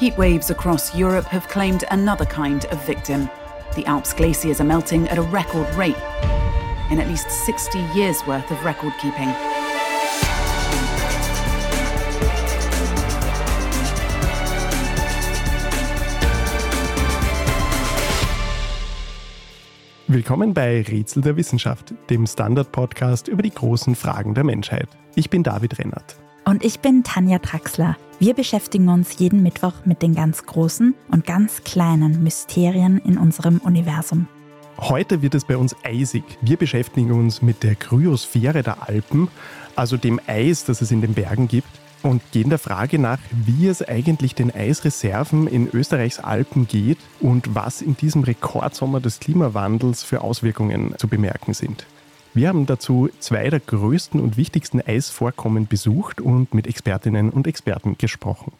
Heat waves across Europe have claimed another kind of victim. The Alps glaciers are melting at a record rate in at least 60 years' worth of record keeping. Willkommen bei Rätsel der Wissenschaft, dem Standard-Podcast über die großen Fragen der Menschheit. Ich bin David Rennert. Und ich bin Tanja Traxler. Wir beschäftigen uns jeden Mittwoch mit den ganz großen und ganz kleinen Mysterien in unserem Universum. Heute wird es bei uns eisig. Wir beschäftigen uns mit der Kryosphäre der Alpen, also dem Eis, das es in den Bergen gibt, und gehen der Frage nach, wie es eigentlich den Eisreserven in Österreichs Alpen geht und was in diesem Rekordsommer des Klimawandels für Auswirkungen zu bemerken sind. Wir haben dazu zwei der größten und wichtigsten Eisvorkommen besucht und mit Expertinnen und Experten gesprochen.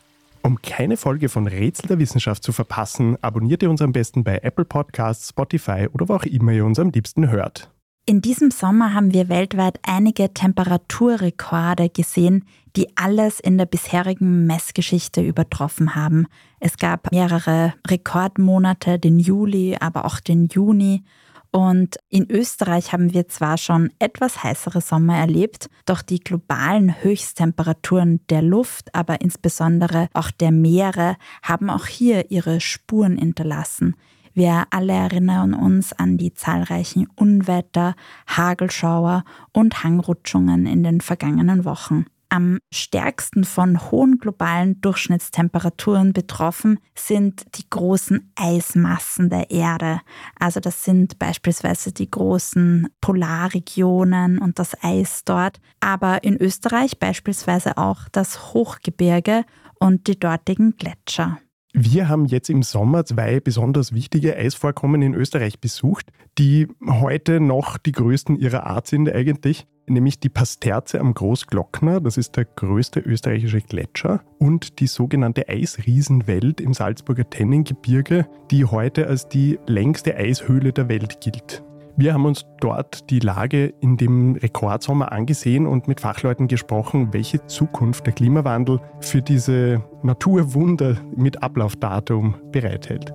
Um keine Folge von Rätsel der Wissenschaft zu verpassen, abonniert ihr uns am besten bei Apple Podcasts, Spotify oder wo auch immer ihr uns am liebsten hört. In diesem Sommer haben wir weltweit einige Temperaturrekorde gesehen, die alles in der bisherigen Messgeschichte übertroffen haben. Es gab mehrere Rekordmonate, den Juli, aber auch den Juni. Und in Österreich haben wir zwar schon etwas heißere Sommer erlebt, doch die globalen Höchsttemperaturen der Luft, aber insbesondere auch der Meere, haben auch hier ihre Spuren hinterlassen. Wir alle erinnern uns an die zahlreichen Unwetter, Hagelschauer und Hangrutschungen in den vergangenen Wochen. Am stärksten von hohen globalen Durchschnittstemperaturen betroffen sind die großen Eismassen der Erde. Also das sind beispielsweise die großen Polarregionen und das Eis dort, aber in Österreich beispielsweise auch das Hochgebirge und die dortigen Gletscher. Wir haben jetzt im Sommer zwei besonders wichtige Eisvorkommen in Österreich besucht, die heute noch die größten ihrer Art sind eigentlich, nämlich die Pasterze am Großglockner, das ist der größte österreichische Gletscher, und die sogenannte Eisriesenwelt im Salzburger Tennengebirge, die heute als die längste Eishöhle der Welt gilt. Wir haben uns dort die Lage in dem Rekordsommer angesehen und mit Fachleuten gesprochen, welche Zukunft der Klimawandel für diese Naturwunder mit Ablaufdatum bereithält.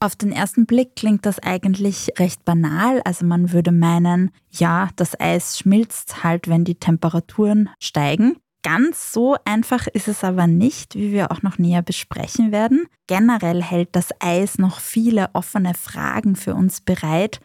Auf den ersten Blick klingt das eigentlich recht banal. Also man würde meinen, ja, das Eis schmilzt halt, wenn die Temperaturen steigen. Ganz so einfach ist es aber nicht, wie wir auch noch näher besprechen werden. Generell hält das Eis noch viele offene Fragen für uns bereit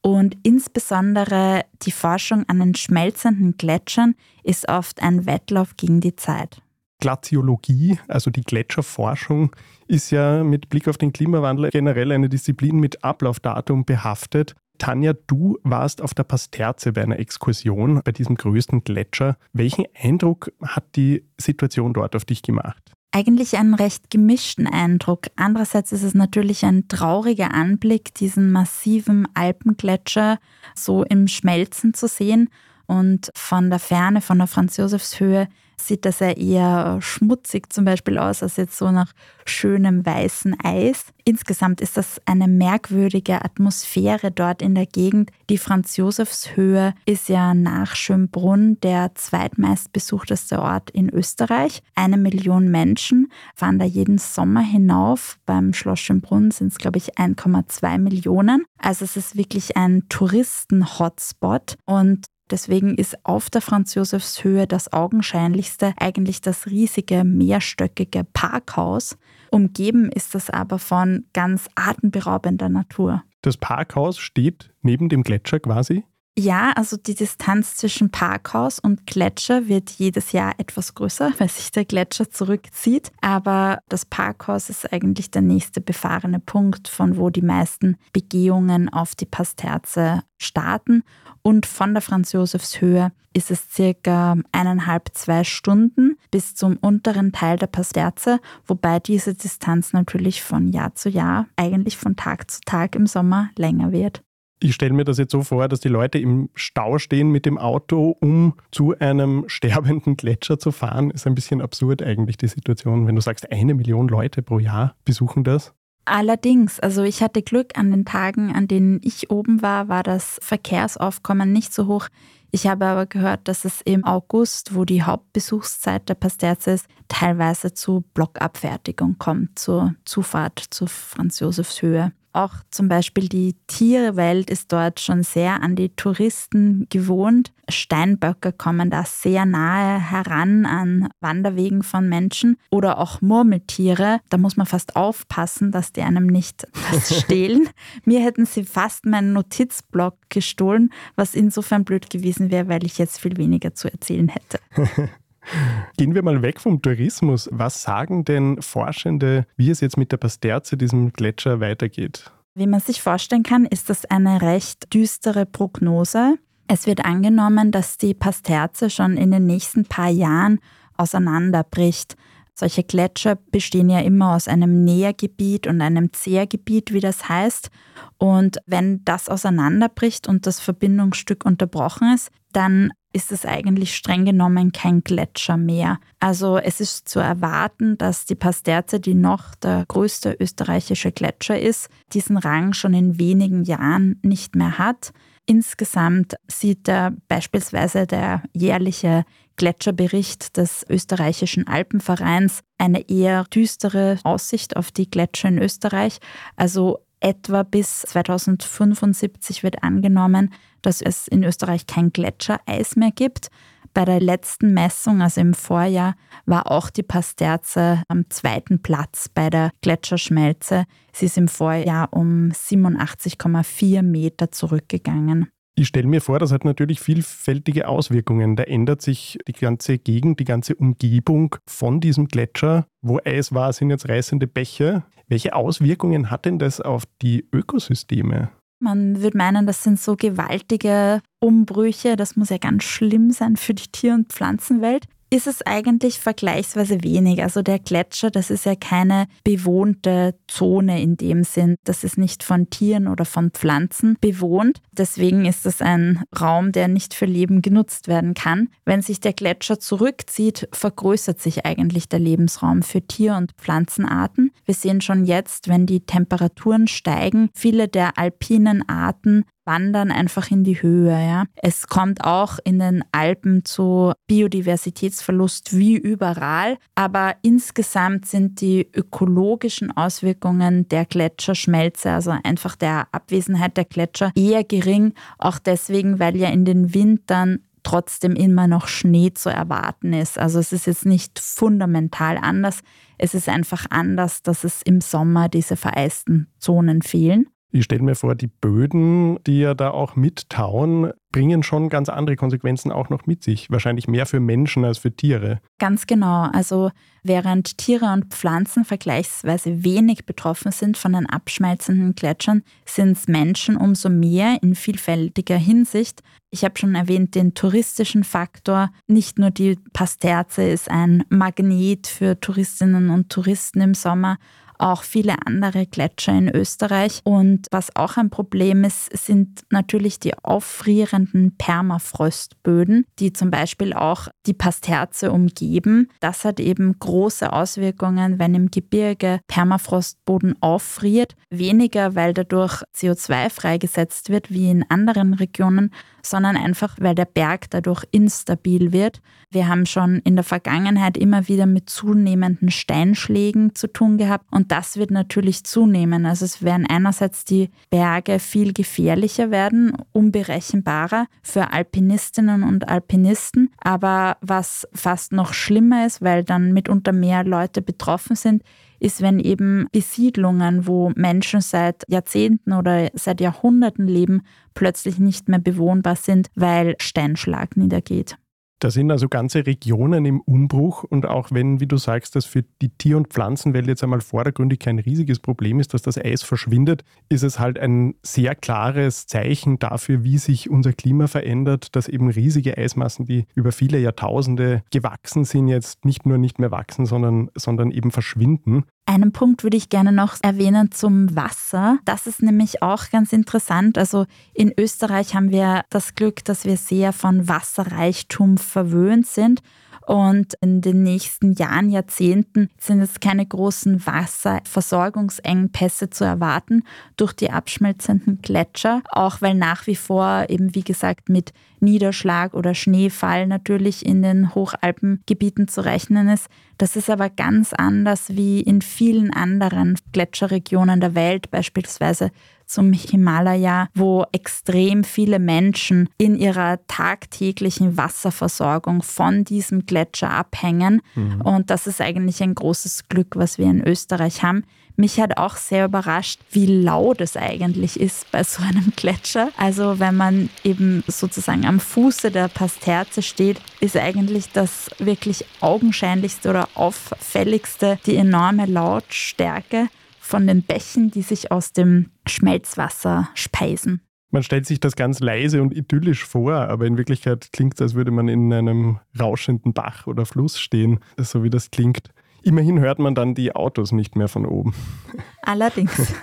und insbesondere die Forschung an den schmelzenden Gletschern ist oft ein Wettlauf gegen die Zeit. Glaziologie, also die Gletscherforschung, ist ja mit Blick auf den Klimawandel generell eine Disziplin mit Ablaufdatum behaftet. Tanja, du warst auf der Pasterze bei einer Exkursion bei diesem größten Gletscher. Welchen Eindruck hat die Situation dort auf dich gemacht? Eigentlich einen recht gemischten Eindruck. Andererseits ist es natürlich ein trauriger Anblick, diesen massiven Alpengletscher so im Schmelzen zu sehen. Und von der Ferne, von der Franz-Josefs-Höhe, sieht das ja eher schmutzig zum Beispiel aus, als jetzt so nach schönem weißen Eis. Insgesamt ist das eine merkwürdige Atmosphäre dort in der Gegend. Die Franz-Josefs-Höhe ist ja nach Schönbrunn der zweitmeistbesuchteste Ort in Österreich. Eine Million Menschen fahren da jeden Sommer hinauf. Beim Schloss Schönbrunn sind es, glaube ich, 1,2 Millionen. Also es ist wirklich ein Touristen-Hotspot und Deswegen ist auf der Franz-Josefs-Höhe das augenscheinlichste eigentlich das riesige mehrstöckige Parkhaus. Umgeben ist das aber von ganz atemberaubender Natur. Das Parkhaus steht neben dem Gletscher quasi? Ja, also die Distanz zwischen Parkhaus und Gletscher wird jedes Jahr etwas größer, weil sich der Gletscher zurückzieht. Aber das Parkhaus ist eigentlich der nächste befahrene Punkt, von wo die meisten Begehungen auf die Pasterze starten. Und von der Franz-Josefs-Höhe ist es circa eineinhalb, zwei Stunden bis zum unteren Teil der Pasterze, wobei diese Distanz natürlich von Jahr zu Jahr, eigentlich von Tag zu Tag im Sommer länger wird. Ich stelle mir das jetzt so vor, dass die Leute im Stau stehen mit dem Auto, um zu einem sterbenden Gletscher zu fahren. Ist ein bisschen absurd eigentlich die Situation, wenn du sagst, eine Million Leute pro Jahr besuchen das. Allerdings, also ich hatte Glück an den Tagen, an denen ich oben war, war das Verkehrsaufkommen nicht so hoch. Ich habe aber gehört, dass es im August, wo die Hauptbesuchszeit der Pasterze ist, teilweise zu Blockabfertigung kommt, zur Zufahrt zu Franz Josefs Höhe. Auch zum Beispiel die Tierwelt ist dort schon sehr an die Touristen gewohnt. Steinböcke kommen da sehr nahe heran an Wanderwegen von Menschen oder auch Murmeltiere. Da muss man fast aufpassen, dass die einem nicht was stehlen. Mir hätten sie fast meinen Notizblock gestohlen, was insofern blöd gewesen wäre, weil ich jetzt viel weniger zu erzählen hätte. Gehen wir mal weg vom Tourismus. Was sagen denn Forschende, wie es jetzt mit der Pasterze, diesem Gletscher, weitergeht? Wie man sich vorstellen kann, ist das eine recht düstere Prognose. Es wird angenommen, dass die Pasterze schon in den nächsten paar Jahren auseinanderbricht. Solche Gletscher bestehen ja immer aus einem Nähergebiet und einem Zehrgebiet, wie das heißt. Und wenn das auseinanderbricht und das Verbindungsstück unterbrochen ist, dann ist es eigentlich streng genommen kein Gletscher mehr. Also es ist zu erwarten, dass die Pasterze, die noch der größte österreichische Gletscher ist, diesen Rang schon in wenigen Jahren nicht mehr hat. Insgesamt sieht der, beispielsweise der jährliche Gletscherbericht des österreichischen Alpenvereins eine eher düstere Aussicht auf die Gletscher in Österreich. Also etwa bis 2075 wird angenommen, dass es in Österreich kein Gletschereis mehr gibt. Bei der letzten Messung, also im Vorjahr, war auch die Pasterze am zweiten Platz bei der Gletscherschmelze. Sie ist im Vorjahr um 87,4 Meter zurückgegangen. Ich stelle mir vor, das hat natürlich vielfältige Auswirkungen. Da ändert sich die ganze Gegend, die ganze Umgebung von diesem Gletscher. Wo Eis war, sind jetzt reißende Bäche. Welche Auswirkungen hat denn das auf die Ökosysteme? Man würde meinen, das sind so gewaltige Umbrüche, das muss ja ganz schlimm sein für die Tier- und Pflanzenwelt ist es eigentlich vergleichsweise wenig. Also der Gletscher, das ist ja keine bewohnte Zone in dem Sinn. Das ist nicht von Tieren oder von Pflanzen bewohnt. Deswegen ist es ein Raum, der nicht für Leben genutzt werden kann. Wenn sich der Gletscher zurückzieht, vergrößert sich eigentlich der Lebensraum für Tier- und Pflanzenarten. Wir sehen schon jetzt, wenn die Temperaturen steigen, viele der alpinen Arten wandern einfach in die Höhe. Ja. Es kommt auch in den Alpen zu Biodiversitätsverlust wie überall, aber insgesamt sind die ökologischen Auswirkungen der Gletscherschmelze, also einfach der Abwesenheit der Gletscher, eher gering, auch deswegen, weil ja in den Wintern trotzdem immer noch Schnee zu erwarten ist. Also es ist jetzt nicht fundamental anders. Es ist einfach anders, dass es im Sommer diese vereisten Zonen fehlen. Ich stelle mir vor, die Böden, die ja da auch mittauen, bringen schon ganz andere Konsequenzen auch noch mit sich. Wahrscheinlich mehr für Menschen als für Tiere. Ganz genau. Also während Tiere und Pflanzen vergleichsweise wenig betroffen sind von den abschmelzenden Gletschern, sind es Menschen umso mehr in vielfältiger Hinsicht. Ich habe schon erwähnt den touristischen Faktor. Nicht nur die Pasterze ist ein Magnet für Touristinnen und Touristen im Sommer, auch viele andere Gletscher in Österreich. Und was auch ein Problem ist, sind natürlich die auffrierenden Permafrostböden, die zum Beispiel auch die Pasterze umgeben. Das hat eben große Auswirkungen, wenn im Gebirge Permafrostboden auffriert. Weniger, weil dadurch CO2 freigesetzt wird wie in anderen Regionen, sondern einfach, weil der Berg dadurch instabil wird. Wir haben schon in der Vergangenheit immer wieder mit zunehmenden Steinschlägen zu tun gehabt und das wird natürlich zunehmen. Also es werden einerseits die Berge viel gefährlicher werden, unberechenbarer für Alpinistinnen und Alpinisten, aber was fast noch schlimmer ist, weil dann mitunter mehr Leute betroffen sind, ist, wenn eben Besiedlungen, wo Menschen seit Jahrzehnten oder seit Jahrhunderten leben, plötzlich nicht mehr bewohnbar sind, weil Steinschlag niedergeht. Da sind also ganze Regionen im Umbruch und auch wenn, wie du sagst, das für die Tier- und Pflanzenwelt jetzt einmal vordergründig kein riesiges Problem ist, dass das Eis verschwindet, ist es halt ein sehr klares Zeichen dafür, wie sich unser Klima verändert, dass eben riesige Eismassen, die über viele Jahrtausende gewachsen sind, jetzt nicht nur nicht mehr wachsen, sondern, sondern eben verschwinden. Einen Punkt würde ich gerne noch erwähnen zum Wasser. Das ist nämlich auch ganz interessant. Also in Österreich haben wir das Glück, dass wir sehr von Wasserreichtum verwöhnt sind. Und in den nächsten Jahren, Jahrzehnten sind es keine großen Wasserversorgungsengpässe zu erwarten durch die abschmelzenden Gletscher, auch weil nach wie vor eben, wie gesagt, mit Niederschlag oder Schneefall natürlich in den Hochalpengebieten zu rechnen ist. Das ist aber ganz anders wie in vielen anderen Gletscherregionen der Welt, beispielsweise zum Himalaya, wo extrem viele Menschen in ihrer tagtäglichen Wasserversorgung von diesem Gletscher abhängen. Mhm. Und das ist eigentlich ein großes Glück, was wir in Österreich haben. Mich hat auch sehr überrascht, wie laut es eigentlich ist bei so einem Gletscher. Also wenn man eben sozusagen am Fuße der Pasterze steht, ist eigentlich das wirklich augenscheinlichste oder auffälligste die enorme Lautstärke von den Bächen, die sich aus dem Schmelzwasser speisen. Man stellt sich das ganz leise und idyllisch vor, aber in Wirklichkeit klingt es, als würde man in einem rauschenden Bach oder Fluss stehen, so wie das klingt. Immerhin hört man dann die Autos nicht mehr von oben. Allerdings.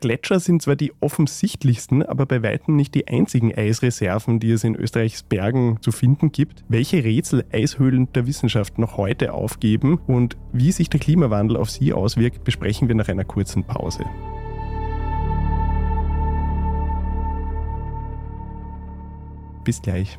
Gletscher sind zwar die offensichtlichsten, aber bei weitem nicht die einzigen Eisreserven, die es in Österreichs Bergen zu finden gibt. Welche Rätsel Eishöhlen der Wissenschaft noch heute aufgeben und wie sich der Klimawandel auf sie auswirkt, besprechen wir nach einer kurzen Pause. Bis gleich.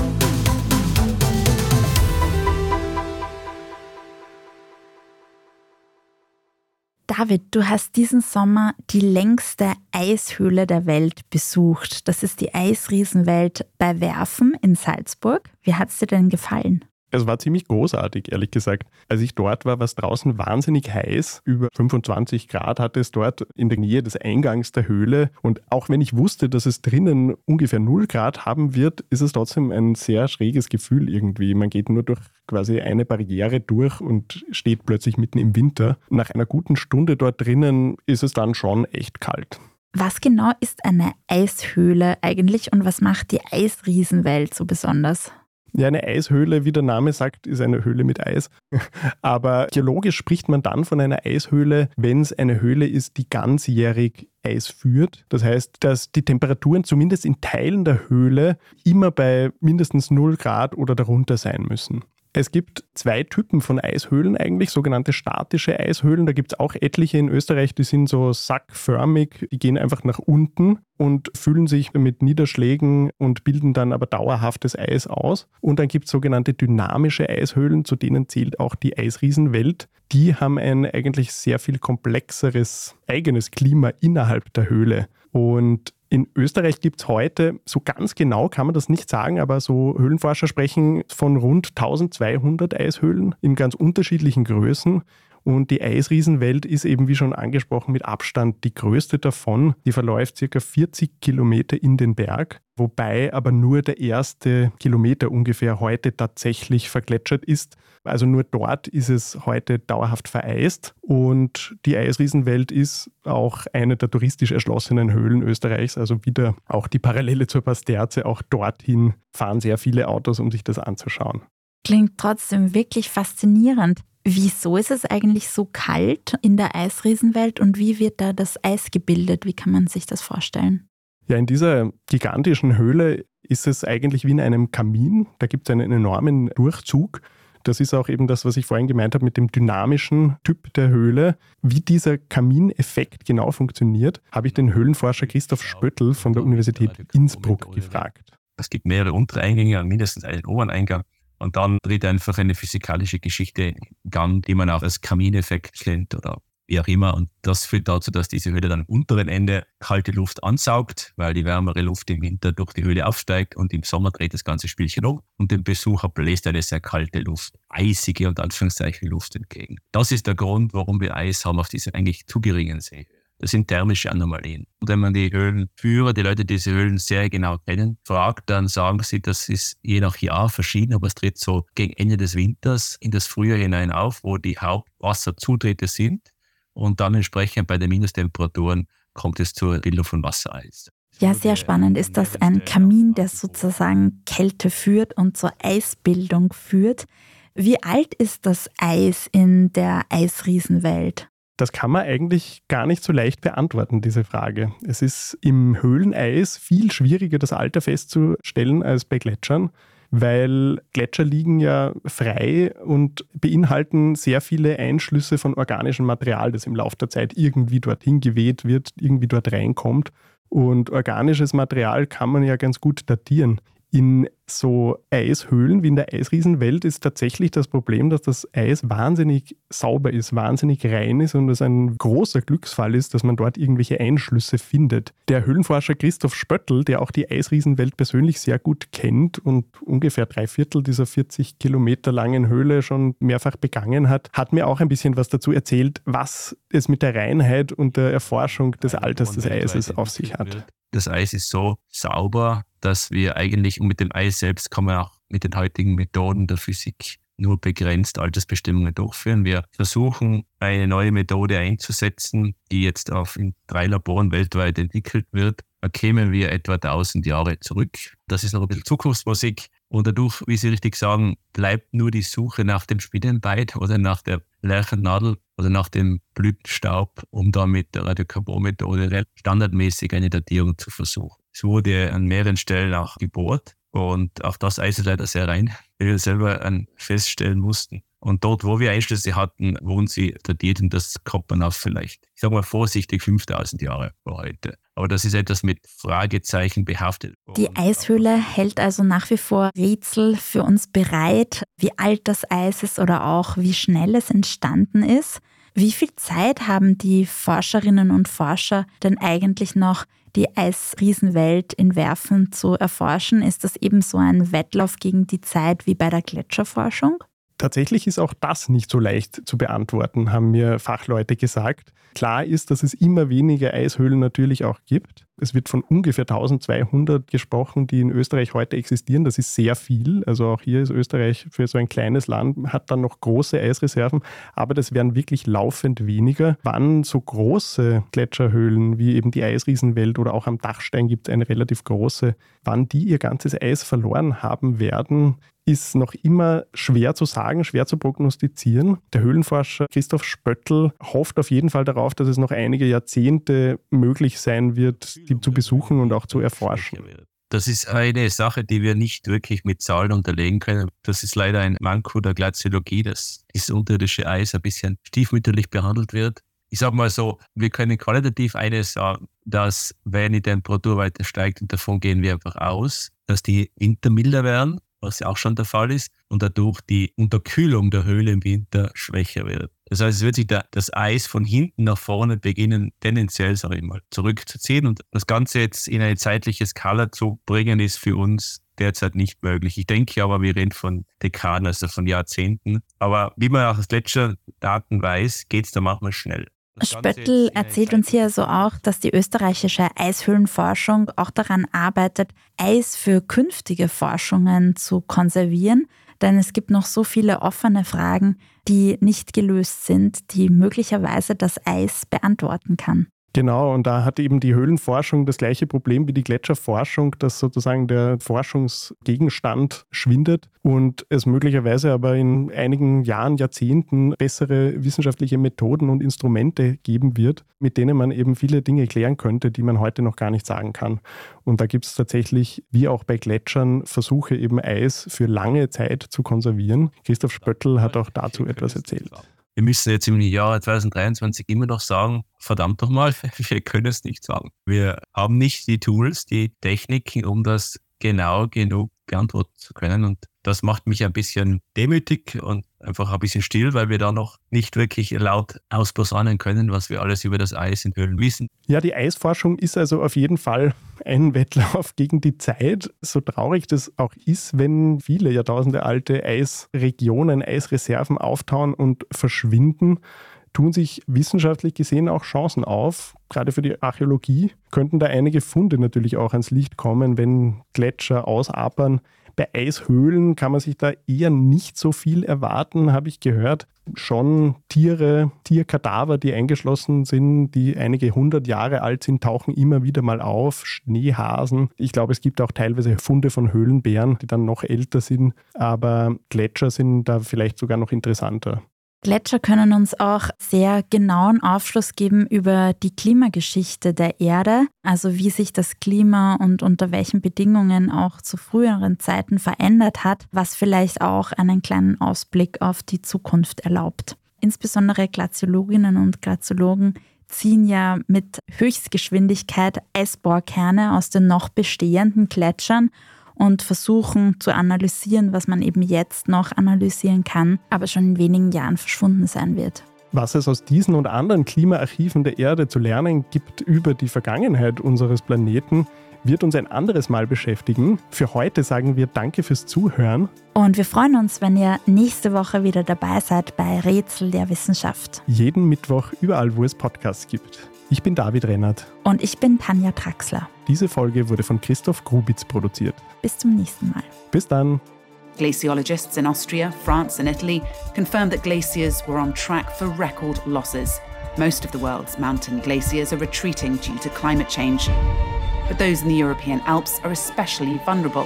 David, du hast diesen Sommer die längste Eishöhle der Welt besucht. Das ist die Eisriesenwelt bei Werfen in Salzburg. Wie hat es dir denn gefallen? Es war ziemlich großartig, ehrlich gesagt. Als ich dort war, war es draußen wahnsinnig heiß. Über 25 Grad hatte es dort in der Nähe des Eingangs der Höhle. Und auch wenn ich wusste, dass es drinnen ungefähr 0 Grad haben wird, ist es trotzdem ein sehr schräges Gefühl irgendwie. Man geht nur durch quasi eine Barriere durch und steht plötzlich mitten im Winter. Nach einer guten Stunde dort drinnen ist es dann schon echt kalt. Was genau ist eine Eishöhle eigentlich und was macht die Eisriesenwelt so besonders? Ja, eine Eishöhle, wie der Name sagt, ist eine Höhle mit Eis. Aber geologisch spricht man dann von einer Eishöhle, wenn es eine Höhle ist, die ganzjährig Eis führt. Das heißt, dass die Temperaturen zumindest in Teilen der Höhle immer bei mindestens 0 Grad oder darunter sein müssen. Es gibt zwei Typen von Eishöhlen eigentlich, sogenannte statische Eishöhlen. Da gibt es auch etliche in Österreich, die sind so sackförmig, die gehen einfach nach unten und füllen sich mit Niederschlägen und bilden dann aber dauerhaftes Eis aus. Und dann gibt es sogenannte dynamische Eishöhlen, zu denen zählt auch die Eisriesenwelt. Die haben ein eigentlich sehr viel komplexeres eigenes Klima innerhalb der Höhle. Und in Österreich gibt es heute, so ganz genau kann man das nicht sagen, aber so Höhlenforscher sprechen von rund 1200 Eishöhlen in ganz unterschiedlichen Größen. Und die Eisriesenwelt ist eben, wie schon angesprochen, mit Abstand die größte davon. Die verläuft circa 40 Kilometer in den Berg, wobei aber nur der erste Kilometer ungefähr heute tatsächlich vergletschert ist. Also nur dort ist es heute dauerhaft vereist. Und die Eisriesenwelt ist auch eine der touristisch erschlossenen Höhlen Österreichs. Also wieder auch die Parallele zur Pasterze. Auch dorthin fahren sehr viele Autos, um sich das anzuschauen. Klingt trotzdem wirklich faszinierend. Wieso ist es eigentlich so kalt in der Eisriesenwelt und wie wird da das Eis gebildet? Wie kann man sich das vorstellen? Ja, in dieser gigantischen Höhle ist es eigentlich wie in einem Kamin. Da gibt es einen enormen Durchzug. Das ist auch eben das, was ich vorhin gemeint habe mit dem dynamischen Typ der Höhle. Wie dieser Kamineffekt genau funktioniert, habe ich den Höhlenforscher Christoph Spöttl von der Universität Innsbruck gefragt. Es gibt mehrere Untereingänge und mindestens einen Oberneingang. Und dann tritt einfach eine physikalische Geschichte in Gang, die man auch als Kamineffekt kennt oder wie auch immer. Und das führt dazu, dass diese Höhle dann am unteren Ende kalte Luft ansaugt, weil die wärmere Luft im Winter durch die Höhle aufsteigt und im Sommer dreht das ganze Spielchen um und dem Besucher bläst eine sehr kalte Luft, eisige und Anführungszeichen Luft entgegen. Das ist der Grund, warum wir Eis haben auf dieser eigentlich zu geringen See. Das sind thermische Anomalien. Und wenn man die Höhlenführer, die Leute, die diese Höhlen sehr genau kennen, fragt, dann sagen sie, das ist je nach Jahr verschieden, aber es tritt so gegen Ende des Winters in das Frühjahr hinein auf, wo die Hauptwasserzutritte sind. Und dann entsprechend bei den Minustemperaturen kommt es zur Bildung von Wassereis. Ja, sehr spannend ist das ein Kamin, der sozusagen Kälte führt und zur Eisbildung führt. Wie alt ist das Eis in der Eisriesenwelt? Das kann man eigentlich gar nicht so leicht beantworten, diese Frage. Es ist im Höhleneis viel schwieriger, das Alter festzustellen als bei Gletschern, weil Gletscher liegen ja frei und beinhalten sehr viele Einschlüsse von organischem Material, das im Laufe der Zeit irgendwie dorthin geweht wird, irgendwie dort reinkommt. Und organisches Material kann man ja ganz gut datieren. In so Eishöhlen wie in der Eisriesenwelt ist tatsächlich das Problem, dass das Eis wahnsinnig sauber ist, wahnsinnig rein ist und es ein großer Glücksfall ist, dass man dort irgendwelche Einschlüsse findet. Der Höhlenforscher Christoph Spöttl, der auch die Eisriesenwelt persönlich sehr gut kennt und ungefähr drei Viertel dieser 40 Kilometer langen Höhle schon mehrfach begangen hat, hat mir auch ein bisschen was dazu erzählt, was es mit der Reinheit und der Erforschung des Alters des Eises auf sich hat. Das Eis ist so sauber, dass wir eigentlich mit dem Eis selbst kann man auch mit den heutigen Methoden der Physik nur begrenzt Altersbestimmungen durchführen. Wir versuchen eine neue Methode einzusetzen, die jetzt auf in drei Laboren weltweit entwickelt wird. Da kämen wir etwa 1000 Jahre zurück. Das ist noch ein bisschen Zukunftsmusik. Und dadurch, wie Sie richtig sagen, bleibt nur die Suche nach dem Spinnenbein oder nach der Lerchennadel oder nach dem Blütenstaub, um da mit der Radiokarbonmethode standardmäßig eine Datierung zu versuchen. Es wurde an mehreren Stellen auch gebohrt und auch das Eis ist leider sehr rein, wie wir selber feststellen mussten. Und dort, wo wir Einschlüsse hatten, wurden sie datiert und das man auf vielleicht, ich sage mal vorsichtig, 5000 Jahre vor heute. Aber das ist etwas mit Fragezeichen behaftet. Die Eishöhle hält also nach wie vor Rätsel für uns bereit, wie alt das Eis ist oder auch wie schnell es entstanden ist. Wie viel Zeit haben die Forscherinnen und Forscher denn eigentlich noch, die Eisriesenwelt in Werfen zu erforschen? Ist das ebenso ein Wettlauf gegen die Zeit wie bei der Gletscherforschung? Tatsächlich ist auch das nicht so leicht zu beantworten, haben mir Fachleute gesagt. Klar ist, dass es immer weniger Eishöhlen natürlich auch gibt. Es wird von ungefähr 1200 gesprochen, die in Österreich heute existieren. Das ist sehr viel. Also auch hier ist Österreich für so ein kleines Land, hat dann noch große Eisreserven, aber das werden wirklich laufend weniger. Wann so große Gletscherhöhlen wie eben die Eisriesenwelt oder auch am Dachstein gibt es eine relativ große, wann die ihr ganzes Eis verloren haben werden, ist noch immer schwer zu sagen, schwer zu prognostizieren. Der Höhlenforscher Christoph Spöttl hofft auf jeden Fall darauf, dass es noch einige Jahrzehnte möglich sein wird, die zu besuchen und auch zu erforschen. Das ist eine Sache, die wir nicht wirklich mit Zahlen unterlegen können. Das ist leider ein Manko der Glaziologie, dass dieses unterirdische Eis ein bisschen stiefmütterlich behandelt wird. Ich sage mal so, wir können qualitativ eines sagen, dass wenn die Temperatur weiter steigt, und davon gehen wir einfach aus, dass die Winter milder werden was ja auch schon der Fall ist, und dadurch die Unterkühlung der Höhle im Winter schwächer wird. Das heißt, es wird sich da, das Eis von hinten nach vorne beginnen, tendenziell, sage ich mal, zurückzuziehen. Und das Ganze jetzt in eine zeitliche Skala zu bringen, ist für uns derzeit nicht möglich. Ich denke aber, wir reden von Dekaden, also von Jahrzehnten. Aber wie man auch aus Gletscherdaten weiß, geht es da manchmal schnell. Spöttl erzählt uns hier also auch, dass die österreichische Eishöhlenforschung auch daran arbeitet, Eis für künftige Forschungen zu konservieren. Denn es gibt noch so viele offene Fragen, die nicht gelöst sind, die möglicherweise das Eis beantworten kann. Genau, und da hat eben die Höhlenforschung das gleiche Problem wie die Gletscherforschung, dass sozusagen der Forschungsgegenstand schwindet und es möglicherweise aber in einigen Jahren, Jahrzehnten bessere wissenschaftliche Methoden und Instrumente geben wird, mit denen man eben viele Dinge klären könnte, die man heute noch gar nicht sagen kann. Und da gibt es tatsächlich, wie auch bei Gletschern, Versuche, eben Eis für lange Zeit zu konservieren. Christoph Spöttl hat auch dazu etwas erzählt wir müssen jetzt im Jahr 2023 immer noch sagen, verdammt nochmal, wir können es nicht sagen. Wir haben nicht die Tools, die Techniken, um das genau genug beantworten zu können. Und das macht mich ein bisschen demütig und einfach ein bisschen still, weil wir da noch nicht wirklich laut ausposaunen können, was wir alles über das Eis in Höhlen wissen. Ja, die Eisforschung ist also auf jeden Fall ein Wettlauf gegen die Zeit. So traurig das auch ist, wenn viele Jahrtausende alte Eisregionen, Eisreserven auftauen und verschwinden tun sich wissenschaftlich gesehen auch Chancen auf. Gerade für die Archäologie könnten da einige Funde natürlich auch ans Licht kommen, wenn Gletscher ausapern. Bei Eishöhlen kann man sich da eher nicht so viel erwarten, habe ich gehört. Schon Tiere, Tierkadaver, die eingeschlossen sind, die einige hundert Jahre alt sind, tauchen immer wieder mal auf. Schneehasen. Ich glaube, es gibt auch teilweise Funde von Höhlenbären, die dann noch älter sind. Aber Gletscher sind da vielleicht sogar noch interessanter. Gletscher können uns auch sehr genauen Aufschluss geben über die Klimageschichte der Erde, also wie sich das Klima und unter welchen Bedingungen auch zu früheren Zeiten verändert hat, was vielleicht auch einen kleinen Ausblick auf die Zukunft erlaubt. Insbesondere Glaziologinnen und Glaziologen ziehen ja mit Höchstgeschwindigkeit Eisbohrkerne aus den noch bestehenden Gletschern und versuchen zu analysieren, was man eben jetzt noch analysieren kann, aber schon in wenigen Jahren verschwunden sein wird. Was es aus diesen und anderen Klimaarchiven der Erde zu lernen gibt über die Vergangenheit unseres Planeten, wird uns ein anderes Mal beschäftigen. Für heute sagen wir Danke fürs Zuhören. Und wir freuen uns, wenn ihr nächste Woche wieder dabei seid bei Rätsel der Wissenschaft. Jeden Mittwoch überall, wo es Podcasts gibt. Ich bin David Rennert. Und ich bin Tanja Traxler. Diese Folge wurde von Christoph Grubitz produziert. Bis zum nächsten Mal. Bis dann. Glaciologists in Austria, France, and Italy confirmed that glaciers were on track for record losses. Most of the world's mountain glaciers are retreating due to climate change. But those in the European Alps are especially vulnerable.